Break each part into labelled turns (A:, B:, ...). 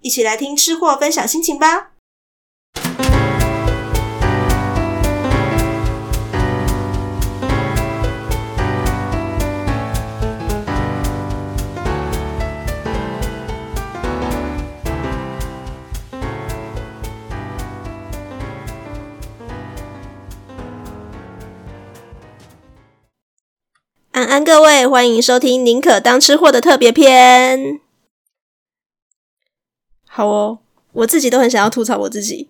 A: 一起来听吃货分享心情吧！安安，各位，欢迎收听《宁可当吃货》的特别篇。好哦，我自己都很想要吐槽我自己。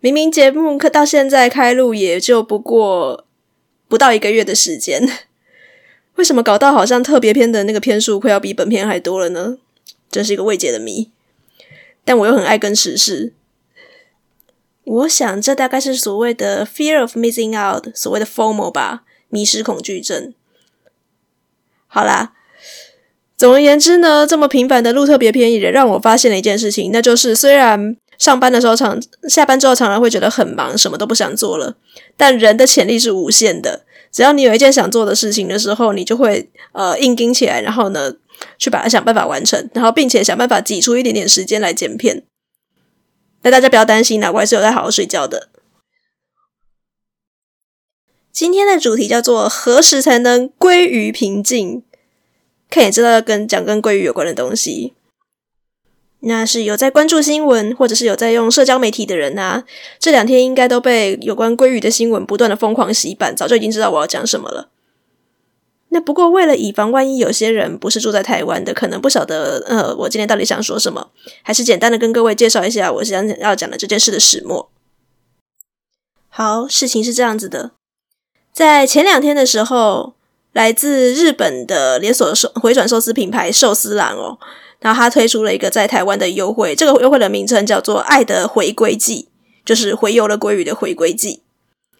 A: 明明节目可到现在开录也就不过不到一个月的时间，为什么搞到好像特别篇的那个篇数快要比本篇还多了呢？真是一个未解的谜。但我又很爱跟时事，我想这大概是所谓的 fear of missing out，所谓的 FOMO 吧，迷失恐惧症。好啦。总而言之呢，这么频繁的录特别篇也让我发现了一件事情，那就是虽然上班的时候常下班之后常常会觉得很忙，什么都不想做了，但人的潜力是无限的。只要你有一件想做的事情的时候，你就会呃硬盯起来，然后呢去把它想办法完成，然后并且想办法挤出一点点时间来剪片。那大家不要担心，我还是有在好好睡觉的。今天的主题叫做何时才能归于平静？看也知道要跟讲跟鲑鱼有关的东西，那是有在关注新闻或者是有在用社交媒体的人啊，这两天应该都被有关鲑鱼的新闻不断的疯狂洗版，早就已经知道我要讲什么了。那不过为了以防万一有些人不是住在台湾的，可能不晓得呃，我今天到底想说什么，还是简单的跟各位介绍一下我想要讲的这件事的始末。好，事情是这样子的，在前两天的时候。来自日本的连锁寿回转寿司品牌寿司郎哦，然后他推出了一个在台湾的优惠，这个优惠的名称叫做“爱的回归季”，就是回游了鲑鱼的回归季。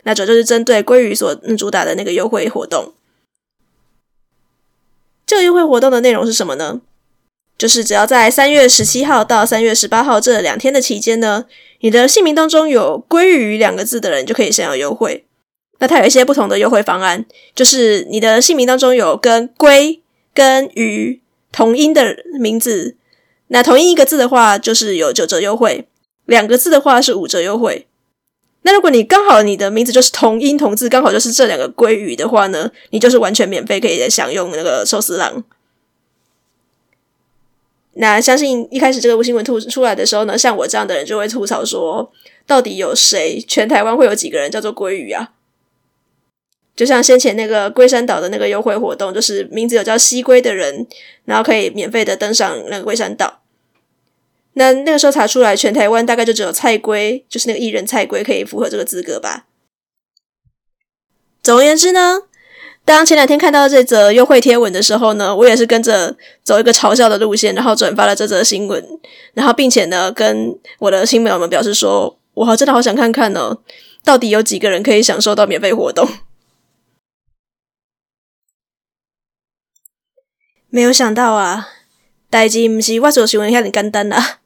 A: 那主要就是针对鲑鱼所主打的那个优惠活动。这个优惠活动的内容是什么呢？就是只要在三月十七号到三月十八号这两天的期间呢，你的姓名当中有“鲑鱼”两个字的人就可以享有优惠。那它有一些不同的优惠方案，就是你的姓名当中有跟“龟”跟“鱼”同音的名字，那同音一个字的话，就是有九折优惠；两个字的话是五折优惠。那如果你刚好你的名字就是同音同字，刚好就是这两个“鲑鱼”的话呢，你就是完全免费可以享用那个寿司郎。那相信一开始这个新闻吐出来的时候呢，像我这样的人就会吐槽说，到底有谁？全台湾会有几个人叫做鲑鱼啊？就像先前那个龟山岛的那个优惠活动，就是名字有叫西龟的人，然后可以免费的登上那个龟山岛。那那个时候查出来，全台湾大概就只有蔡龟，就是那个艺人蔡龟可以符合这个资格吧。总而言之呢，当前两天看到这则优惠贴文的时候呢，我也是跟着走一个嘲笑的路线，然后转发了这则新闻，然后并且呢跟我的亲朋友们表示说，我好真的好想看看呢，到底有几个人可以享受到免费活动。没有想到啊，代志不是我所想的那么简单啊！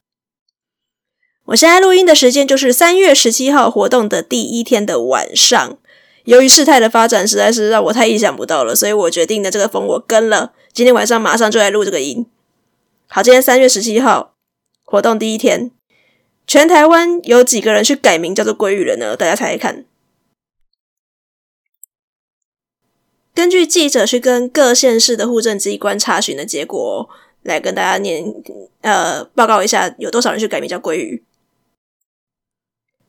A: 我现在录音的时间就是三月十七号活动的第一天的晚上。由于事态的发展实在是让我太意想不到了，所以我决定的这个风我跟了。今天晚上马上就来录这个音。好，今天三月十七号活动第一天，全台湾有几个人去改名叫做鲑鱼了呢？大家猜猜看。根据记者去跟各县市的户政机关查询的结果，来跟大家念呃报告一下，有多少人去改名叫鲑鱼。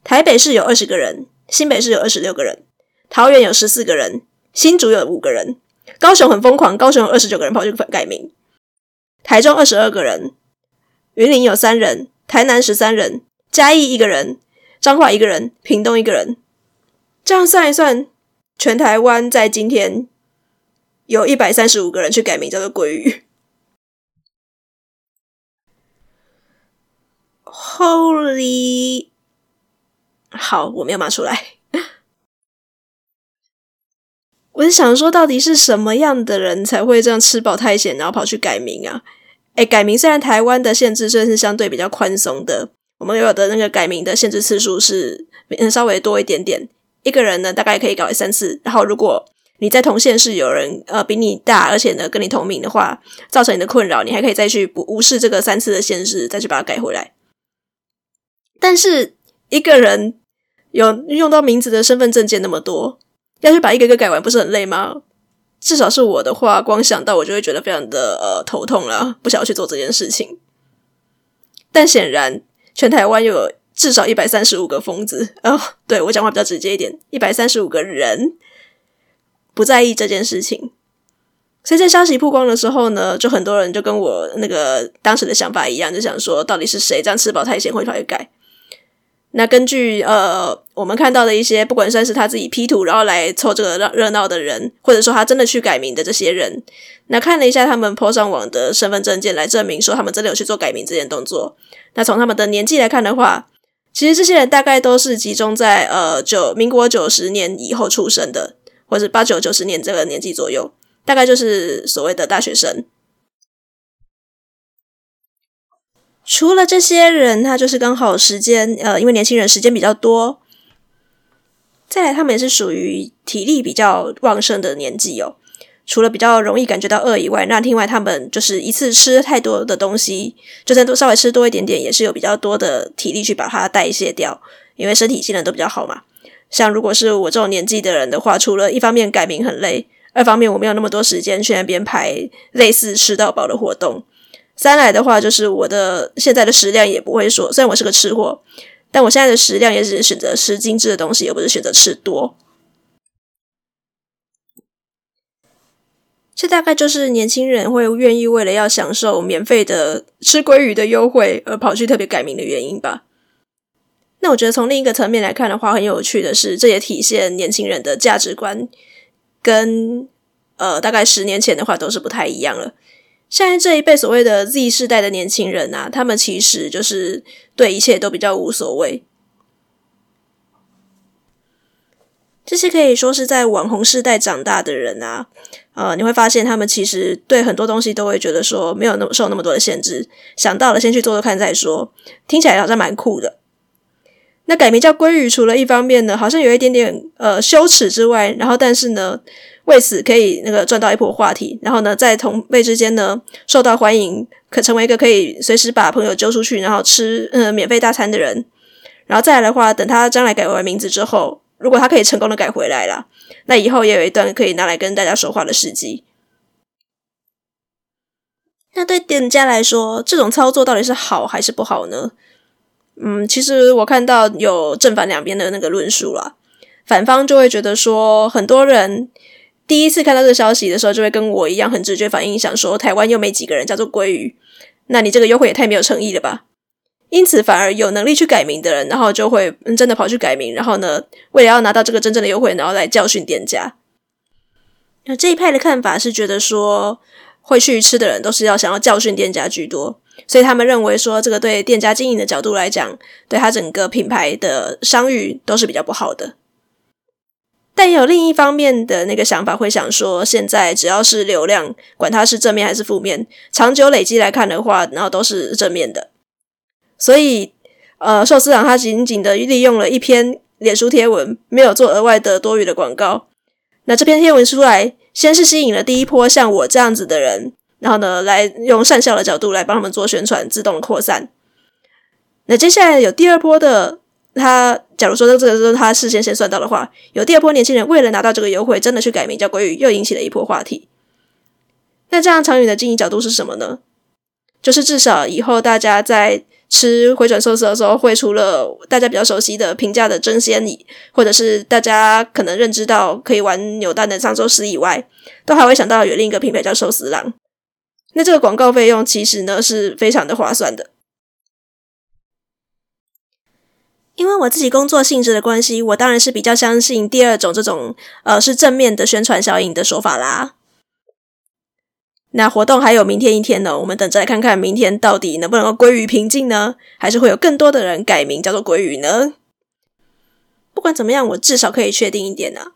A: 台北市有二十个人，新北市有二十六个人，桃园有十四个人，新竹有五个人，高雄很疯狂，高雄有二十九个人跑去改名，台中二十二个人，云林有三人，台南十三人，嘉义一个人，彰化一个人，屏东一个人。这样算一算，全台湾在今天有一百三十五个人去改名叫做鲑鱼。Holy，好，我没有骂出来。我是想说，到底是什么样的人才会这样吃饱太闲，然后跑去改名啊？诶，改名虽然台湾的限制算是相对比较宽松的，我们有的那个改名的限制次数是稍微多一点点，一个人呢大概可以改三次。然后如果你在同县市有人呃比你大，而且呢跟你同名的话，造成你的困扰，你还可以再去不无视这个三次的限制，再去把它改回来。但是一个人有用到名字的身份证件那么多，要去把一个个改完，不是很累吗？至少是我的话，光想到我就会觉得非常的呃头痛了，不想要去做这件事情。但显然，全台湾又有至少一百三十五个疯子哦，对，我讲话比较直接一点，一百三十五个人不在意这件事情。所以在消息曝光的时候呢，就很多人就跟我那个当时的想法一样，就想说，到底是谁这样吃饱太闲会跑去改？那根据呃，我们看到的一些，不管算是他自己 P 图，然后来凑这个热热闹的人，或者说他真的去改名的这些人，那看了一下他们 po 上网的身份证件来证明说他们真的有去做改名这件动作。那从他们的年纪来看的话，其实这些人大概都是集中在呃九民国九十年以后出生的，或者八九九十年这个年纪左右，大概就是所谓的大学生。除了这些人，他就是刚好时间，呃，因为年轻人时间比较多，再来他们也是属于体力比较旺盛的年纪哦。除了比较容易感觉到饿以外，那另外他们就是一次吃太多的东西，就算多稍微吃多一点点，也是有比较多的体力去把它代谢掉，因为身体机能都比较好嘛。像如果是我这种年纪的人的话，除了一方面改名很累，二方面我没有那么多时间去那边排类似吃到饱的活动。三来的话，就是我的现在的食量也不会说，虽然我是个吃货，但我现在的食量也只是选择吃精致的东西，而不是选择吃多。这大概就是年轻人会愿意为了要享受免费的吃鲑鱼的优惠而跑去特别改名的原因吧。那我觉得从另一个层面来看的话，很有趣的是，这也体现年轻人的价值观跟呃大概十年前的话都是不太一样了。现在这一辈所谓的 Z 世代的年轻人啊，他们其实就是对一切都比较无所谓。这些可以说是在网红世代长大的人啊，呃，你会发现他们其实对很多东西都会觉得说没有那么受那么多的限制，想到了先去做做看再说，听起来好像蛮酷的。那改名叫鲑鱼，除了一方面呢，好像有一点点呃羞耻之外，然后但是呢。为此可以那个赚到一波话题，然后呢，在同辈之间呢受到欢迎，可成为一个可以随时把朋友揪出去，然后吃呃免费大餐的人。然后再来的话，等他将来改完名字之后，如果他可以成功的改回来了，那以后也有一段可以拿来跟大家说话的时机。那对店家来说，这种操作到底是好还是不好呢？嗯，其实我看到有正反两边的那个论述啦。反方就会觉得说，很多人。第一次看到这个消息的时候，就会跟我一样很直觉反应，想说台湾又没几个人叫做鲑鱼，那你这个优惠也太没有诚意了吧？因此，反而有能力去改名的人，然后就会真的跑去改名，然后呢，为了要拿到这个真正的优惠，然后来教训店家。那这一派的看法是觉得说，会去吃的人都是要想要教训店家居多，所以他们认为说，这个对店家经营的角度来讲，对他整个品牌的商誉都是比较不好的。但有另一方面的那个想法，会想说，现在只要是流量，管它是正面还是负面，长久累积来看的话，然后都是正面的。所以，呃，寿司郎他仅仅的利用了一篇脸书贴文，没有做额外的多余的广告。那这篇贴文出来，先是吸引了第一波像我这样子的人，然后呢，来用善笑的角度来帮他们做宣传，自动扩散。那接下来有第二波的。他假如说这个是他事先先算到的话，有第二波年轻人为了拿到这个优惠，真的去改名叫鲑鱼，又引起了一波话题。那这样长远的经营角度是什么呢？就是至少以后大家在
B: 吃回转寿司的时候，会除了大家比较熟悉的平价的争鲜，或者是大家可能认知到可以玩扭蛋的藏寿司以外，都还会想到有另一个品牌叫寿司郎。那这个广告费用其实呢是非常的划算的。因为我自己工作性质的关系，我当然是比较相信第二种这种呃是正面的宣传效应的说法啦。那活动还有明天一天呢，我们等着来看看明天到底能不能够归于平静呢？还是会有更多的人改名叫做鲑鱼呢？不管怎么样，我至少可以确定一点啊，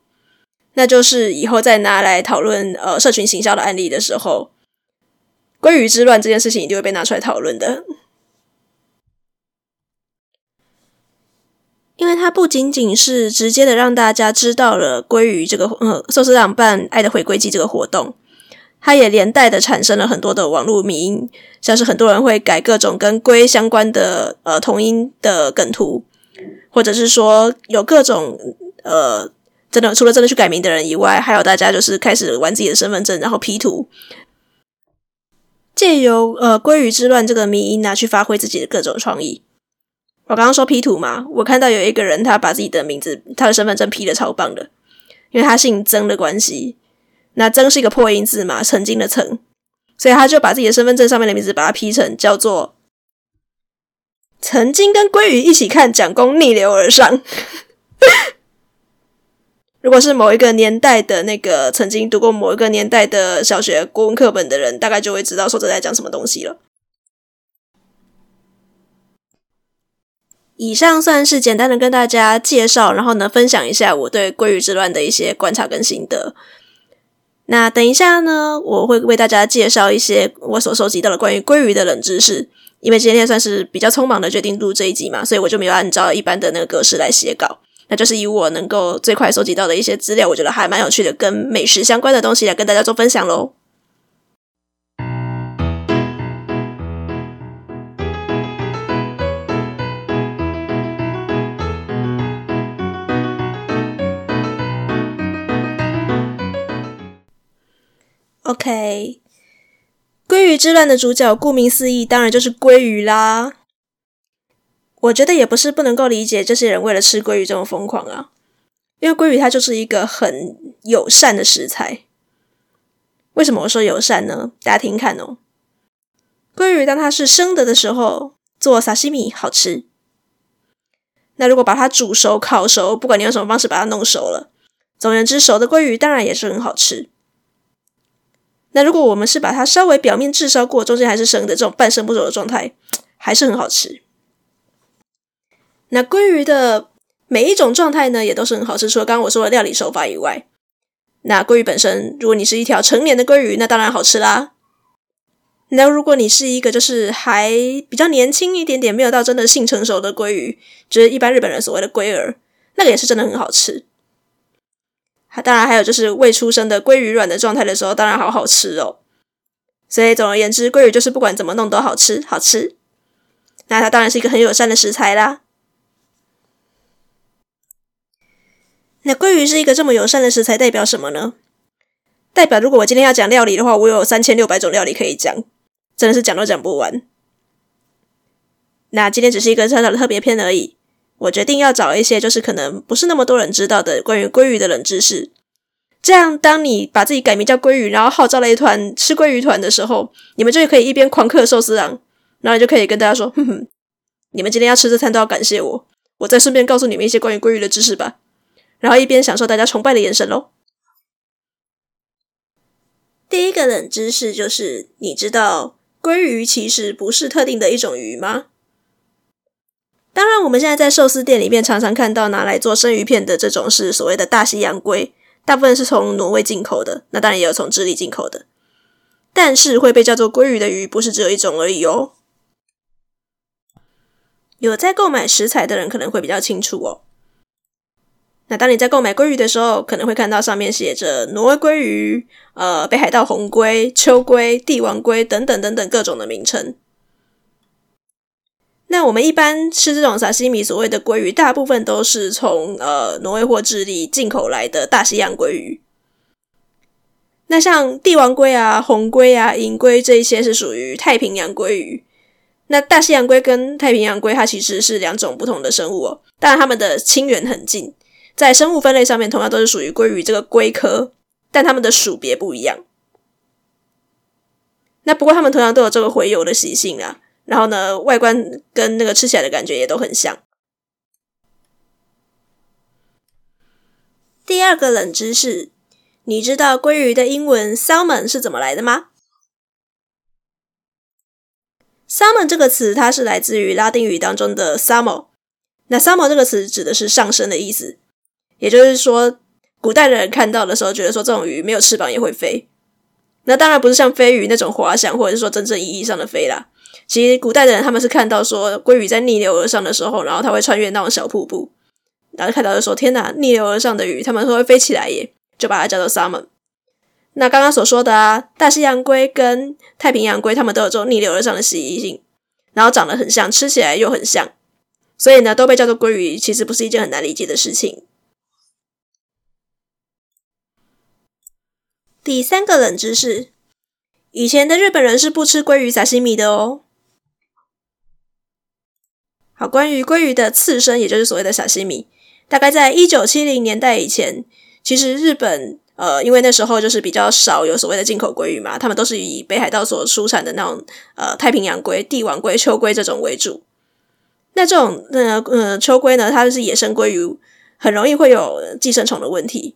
B: 那就是以后再拿来讨论呃社群行销的案例的时候，鲑鱼之乱这件事情一定会被拿出来讨论的。因为它不仅仅是直接的让大家知道了鲑鱼这个呃寿司郎办爱的回归季这个活动，它也连带的产生了很多的网络迷因，像是很多人会改各种跟龟相关的呃同音的梗图，或者是说有各种呃真的除了真的去改名的人以外，还有大家就是开始玩自己的身份证，然后 P 图，借由呃鲑鱼之乱这个迷因拿去发挥自己的各种创意。我刚刚说 P 图嘛，我看到有一个人他把自己的名字、他的身份证 P 的超棒的，因为他姓曾的关系。那曾是一个破音字嘛，曾经的曾，所以他就把自己的身份证上面的名字把它 P 成叫做曾经跟鲑鱼一起看蒋公逆流而上。如果是某一个年代的那个曾经读过某一个年代的小学国文课本的人，大概就会知道说这在讲什么东西了。以上算是简单的跟大家介绍，然后呢，分享一下我对鲑鱼之乱的一些观察跟心得。那等一下呢，我会为大家介绍一些我所收集到的关于鲑鱼的冷知识。因为今天算是比较匆忙的决定录这一集嘛，所以我就没有按照一般的那个格式来写稿，那就是以我能够最快收集到的一些资料，我觉得还蛮有趣的，跟美食相关的东西来跟大家做分享喽。OK，鲑鱼之乱的主角，顾名思义，当然就是鲑鱼啦。我觉得也不是不能够理解这些人为了吃鲑鱼这么疯狂啊，因为鲑鱼它就是一个很友善的食材。为什么我说友善呢？大家听看哦。鲑鱼当它是生的的时候，做沙西米好吃。那如果把它煮熟、烤熟，不管你用什么方式把它弄熟了，总而言之，熟的鲑鱼当然也是很好吃。那如果我们是把它稍微表面炙烧过，中间还是生的这种半生不熟的状态，还是很好吃。那鲑鱼的每一种状态呢，也都是很好吃。除了刚刚我说的料理手法以外，那鲑鱼本身，如果你是一条成年的鲑鱼，那当然好吃啦。那如果你是一个就是还比较年轻一点点，没有到真的性成熟的鲑鱼，就是一般日本人所谓的鲑儿，那个也是真的很好吃。当然，还有就是未出生的鲑鱼卵的状态的时候，当然好好吃哦。所以总而言之，鲑鱼就是不管怎么弄都好吃，好吃。那它当然是一个很友善的食材啦。那鲑鱼是一个这么友善的食材，代表什么呢？代表如果我今天要讲料理的话，我有三千六百种料理可以讲，真的是讲都讲不完。那今天只是一个小小的特别篇而已。我决定要找一些就是可能不是那么多人知道的关于鲑鱼的冷知识，这样当你把自己改名叫鲑鱼，然后号召了一团吃鲑鱼团的时候，你们就可以一边狂嗑寿司郎，然后你就可以跟大家说：“哼哼，你们今天要吃这餐都要感谢我，我再顺便告诉你们一些关于鲑鱼的知识吧。”然后一边享受大家崇拜的眼神喽。第一个冷知识就是，你知道鲑鱼其实不是特定的一种鱼吗？当然，我们现在在寿司店里面常常看到拿来做生鱼片的这种是所谓的大西洋鲑，大部分是从挪威进口的，那当然也有从智利进口的。但是会被叫做鲑鱼的鱼不是只有一种而已哦。有在购买食材的人可能会比较清楚哦。那当你在购买鲑鱼的时候，可能会看到上面写着挪威鲑鱼、呃北海道红鲑、秋鲑、帝王鲑等等等等各种的名称。那我们一般吃这种沙西米，所谓的鲑鱼，大部分都是从呃挪威或智利进口来的大西洋鲑鱼。那像帝王鲑啊、红鲑啊、银鲑这一些是属于太平洋鲑鱼。那大西洋龟跟太平洋龟，它其实是两种不同的生物哦。当然，它们的亲缘很近，在生物分类上面，同样都是属于鲑鱼这个龟科，但它们的属别不一样。那不过，它们同样都有这个洄游的习性啊。然后呢，外观跟那个吃起来的感觉也都很像。第二个冷知识，你知道鲑鱼的英文 salmon 是怎么来的吗？Salmon 这个词，它是来自于拉丁语当中的 salmo。那 salmo 这个词指的是上升的意思，也就是说，古代的人看到的时候，觉得说这种鱼没有翅膀也会飞。那当然不是像飞鱼那种滑翔，或者是说真正意义上的飞啦。其实古代的人他们是看到说鲑鱼在逆流而上的时候，然后它会穿越那种小瀑布，然后看到就说天哪，逆流而上的鱼，他们说会飞起来耶，就把它叫做 salmon。那刚刚所说的啊，大西洋龟跟太平洋龟，它们都有这种逆流而上的习性，然后长得很像，吃起来又很像，所以呢，都被叫做鲑鱼，其实不是一件很难理解的事情。第三个冷知识，以前的日本人是不吃鲑鱼沙西米的哦。好，关于鲑鱼的刺身，也就是所谓的沙西米，大概在一九七零年代以前，其实日本。呃，因为那时候就是比较少有所谓的进口鲑鱼嘛，他们都是以北海道所出产的那种呃太平洋鲑、帝王鲑、秋鲑这种为主。那这种呃呃秋鲑呢，它就是野生鲑鱼，很容易会有寄生虫的问题，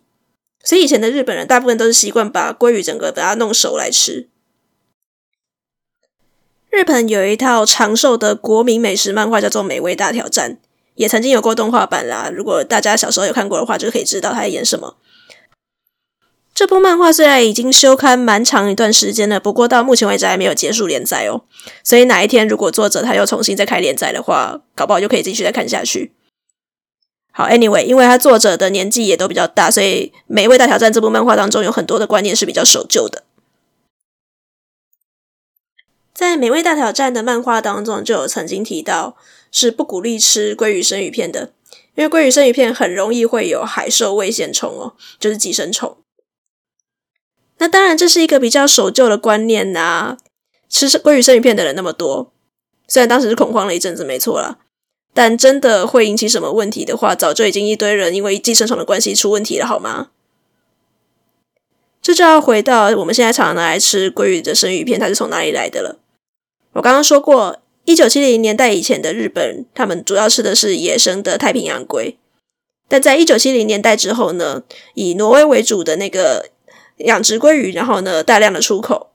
B: 所以以前的日本人大部分都是习惯把鲑鱼整个把它弄熟来吃。日本有一套长寿的国民美食漫画叫做《美味大挑战》，也曾经有过动画版啦。如果大家小时候有看过的话，就可以知道他在演什么。这部漫画虽然已经休刊蛮长一段时间了，不过到目前为止还没有结束连载哦。所以哪一天如果作者他又重新再开连载的话，搞不好就可以继续再看下去。好，Anyway，因为他作者的年纪也都比较大，所以《美味大挑战》这部漫画当中有很多的观念是比较守旧的。在《美味大挑战》的漫画当中，就有曾经提到是不鼓励吃鲑鱼生鱼片的，因为鲑鱼生鱼片很容易会有海兽胃线虫哦，就是寄生虫。那当然，这是一个比较守旧的观念呐、啊。吃鲑鱼生鱼片的人那么多，虽然当时是恐慌了一阵子，没错啦，但真的会引起什么问题的话，早就已经一堆人因为寄生虫的关系出问题了，好吗？这就要回到我们现在常拿来吃鲑鱼的生鱼片，它是从哪里来的了。我刚刚说过，一九七零年代以前的日本，他们主要吃的是野生的太平洋鲑，但在一九七零年代之后呢，以挪威为主的那个。养殖鲑鱼，然后呢，大量的出口。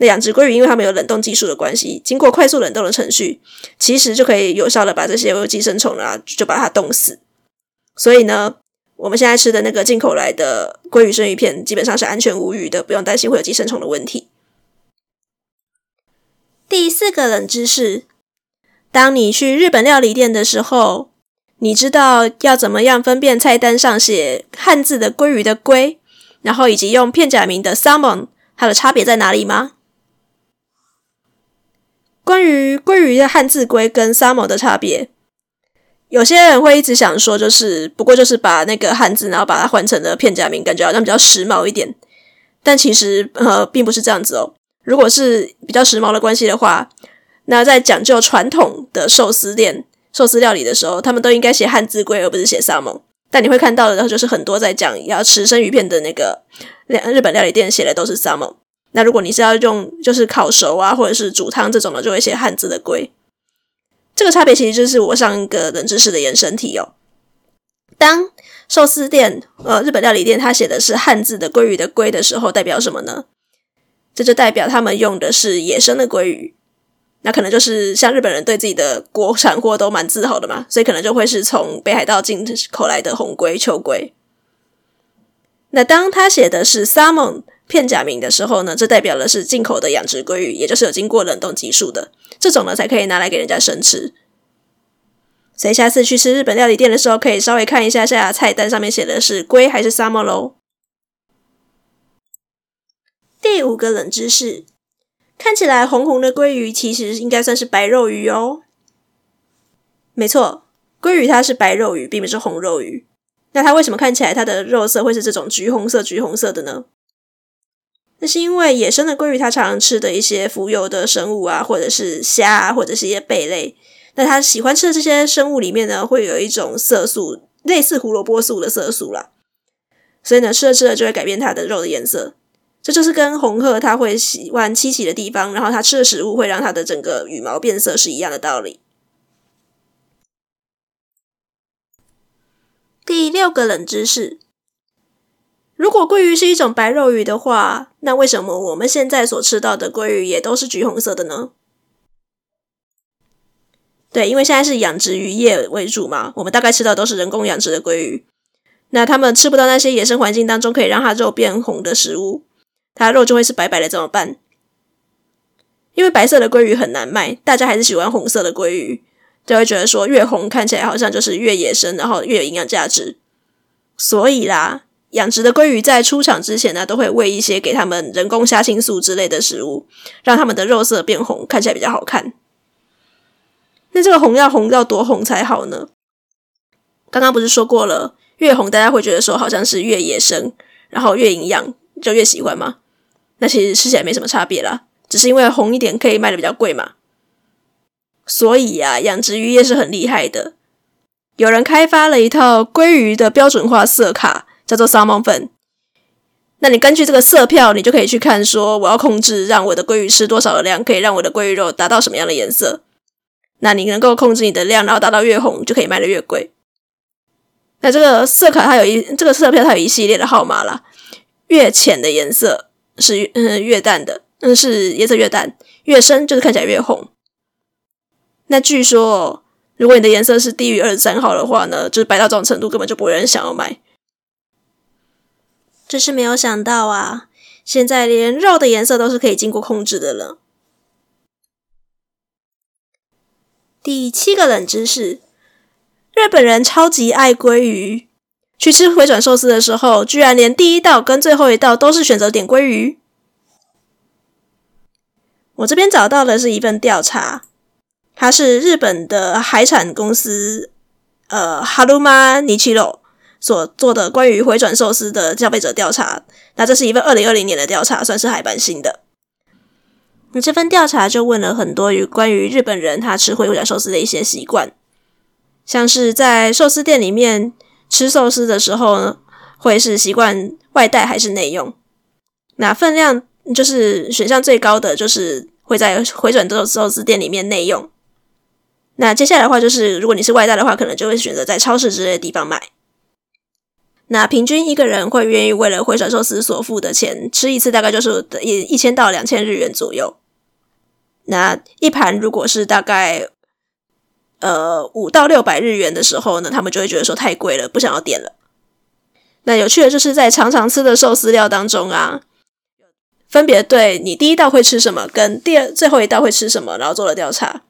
B: 那养殖鲑鱼，因为它们有冷冻技术的关系，经过快速冷冻的程序，其实就可以有效的把这些寄生虫啊，就把它冻死。所以呢，我们现在吃的那个进口来的鲑鱼生鱼片，基本上是安全无虞的，不用担心会有寄生虫的问题。第四个冷知识：当你去日本料理店的时候，你知道要怎么样分辨菜单上写汉字的鲑鱼的“鲑”？然后以及用片假名的 salmon，它的差别在哪里吗？关于鲑鱼的汉字“鲑”跟沙摩的差别，有些人会一直想说，就是不过就是把那个汉字，然后把它换成了片假名，感觉好像比较时髦一点。但其实呃，并不是这样子哦。如果是比较时髦的关系的话，那在讲究传统的寿司店、寿司料理的时候，他们都应该写汉字“鲑”，而不是写沙摩。但你会看到的，就是很多在讲要吃生鱼片的那个日本料理店写的都是沙摩。那如果你是要用就是烤熟啊，或者是煮汤这种的，就会写汉字的龟。这个差别其实就是我上一个冷知识的延伸题哦。当寿司店呃日本料理店它写的是汉字的鲑鱼的鲑的时候，代表什么呢？这就代表他们用的是野生的鲑鱼。那可能就是像日本人对自己的国产货都蛮自豪的嘛，所以可能就会是从北海道进口来的红鲑、秋鲑。那当他写的是 salmon 片假名的时候呢，这代表的是进口的养殖鲑鱼，也就是有经过冷冻技术的这种呢，才可以拿来给人家生吃。所以下次去吃日本料理店的时候，可以稍微看一下下菜单上面写的是鲑还是 salmon 喽。第五个冷知识。看起来红红的鲑鱼，其实应该算是白肉鱼哦。没错，鲑鱼它是白肉鱼，并不是红肉鱼。那它为什么看起来它的肉色会是这种橘红色、橘红色的呢？那是因为野生的鲑鱼它常常吃的一些浮游的生物啊，或者是虾啊，或者是一些贝类。那它喜欢吃的这些生物里面呢，会有一种色素，类似胡萝卜素的色素啦。所以呢，吃着吃着就会改变它的肉的颜色。这就是跟红鹤它会喜欢栖息的地方，然后它吃的食物会让它的整个羽毛变色是一样的道理。第六个冷知识。如果鲑鱼是一种白肉鱼的话，那为什么我们现在所吃到的鲑鱼也都是橘红色的呢？对，因为现在是养殖渔业为主嘛，我们大概吃到都是人工养殖的鲑鱼。那他们吃不到那些野生环境当中可以让它肉变红的食物，它肉就会是白白的，怎么办？因为白色的鲑鱼很难卖，大家还是喜欢红色的鲑鱼，就会觉得说越红看起来好像就是越野生，然后越有营养价值。所以啦。养殖的鲑鱼在出厂之前呢，都会喂一些给他们人工虾青素之类的食物，让他们的肉色变红，看起来比较好看。那这个红要红到多红才好呢？刚刚不是说过了，越红大家会觉得说好像是越野生，然后越营养就越喜欢吗？那其实吃起来没什么差别啦，只是因为红一点可以卖得比较贵嘛。所以啊，养殖渔业是很厉害的，有人开发了一套鲑鱼的标准化色卡。叫做 Salmon 粉，那你根据这个色票，你就可以去看说，我要控制让我的鲑鱼吃多少的量，可以让我的鲑鱼肉达到什么样的颜色。那你能够控制你的量，然后达到越红，就可以卖得越贵。那这个色卡它有一这个色票它有一系列的号码啦，越浅的颜色是嗯越淡的，嗯是颜色越淡，越深就是看起来越红。那据说，如果你的颜色是低于二十三号的话呢，就是白到这种程度，根本就不会有人想要买。只是没有想到啊，现在连肉的颜色都是可以经过控制的了。第七个冷知识：日本人超级爱鲑鱼，去吃回转寿司的时候，居然连第一道跟最后一道都是选择点鲑鱼。我这边找到的是一份调查，它是日本的海产公司，呃，哈鲁玛尼奇罗。所做的关于回转寿司的消费者调查，那这是一份二零二零年的调查，算是还蛮新的。那这份调查就问了很多与关于日本人他吃回转寿司的一些习惯，像是在寿司店里面吃寿司的时候呢，会是习惯外带还是内用？那分量就是选项最高的，就是会在回转寿寿司店里面内用。那接下来的话，就是如果你是外带的话，可能就会选择在超市之类的地方买。那平均一个人会愿意为了回转寿司所付的钱，吃一次大概就是一一千到两千日元左右。那一盘如果是大概呃五到六百日元的时候呢，他们就会觉得说太贵了，不想要点了。那有趣的就是在常常吃的寿司料当中啊，分别对你第一道会吃什么，跟第二最后一道会吃什么，然后做了调查。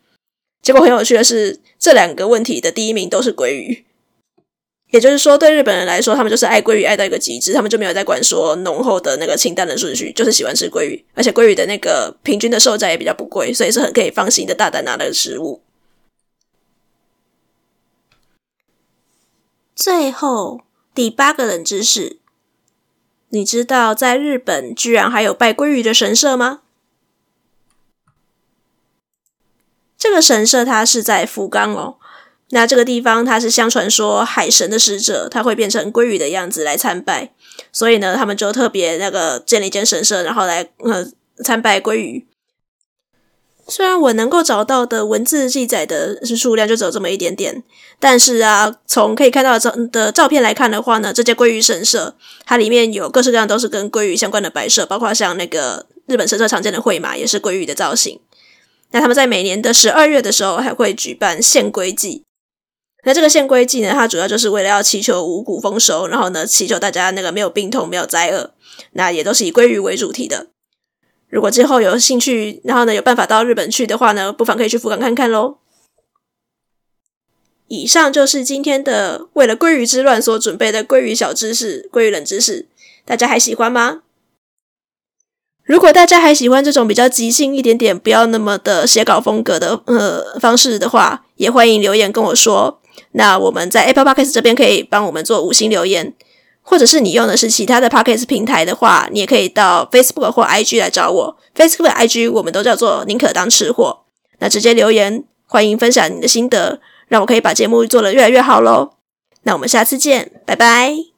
B: 结果很有趣的是，这两个问题的第一名都是鲑鱼。也就是说，对日本人来说，他们就是爱鲑鱼爱到一个极致，他们就没有在管说浓厚的那个清淡的顺序，就是喜欢吃鲑鱼，而且鲑鱼的那个平均的售价也比较不贵，所以是很可以放心的大胆拿的食物。最后第八个冷知识，你知道在日本居然还有拜鲑鱼的神社吗？这个神社它是在福冈哦。那这个地方，它是相传说海神的使者，他会变成鲑鱼的样子来参拜，所以呢，他们就特别那个建了一间神社，然后来呃参拜鲑鱼。虽然我能够找到的文字记载的数量就只有这么一点点，但是啊，从可以看到的照的照片来看的话呢，这间鲑鱼神社它里面有各式各样都是跟鲑鱼相关的摆设，包括像那个日本神社常见的绘马也是鲑鱼的造型。那他们在每年的十二月的时候还会举办献鲑祭。那这个献龟祭呢，它主要就是为了要祈求五谷丰收，然后呢，祈求大家那个没有病痛、没有灾厄。那也都是以鲑鱼为主题的。如果之后有兴趣，然后呢有办法到日本去的话呢，不妨可以去福冈看看喽。以上就是今天的为了鲑鱼之乱所准备的鲑鱼小知识、鲑鱼冷知识，大家还喜欢吗？如果大家还喜欢这种比较即兴一点点、不要那么的写稿风格的呃方式的话，也欢迎留言跟我说。那我们在 Apple Podcast 这边可以帮我们做五星留言，或者是你用的是其他的 Podcast 平台的话，你也可以到 Facebook 或 IG 来找我。Facebook、IG 我们都叫做宁可当吃货。那直接留言，欢迎分享你的心得，让我可以把节目做得越来越好喽。那我们下次见，拜拜。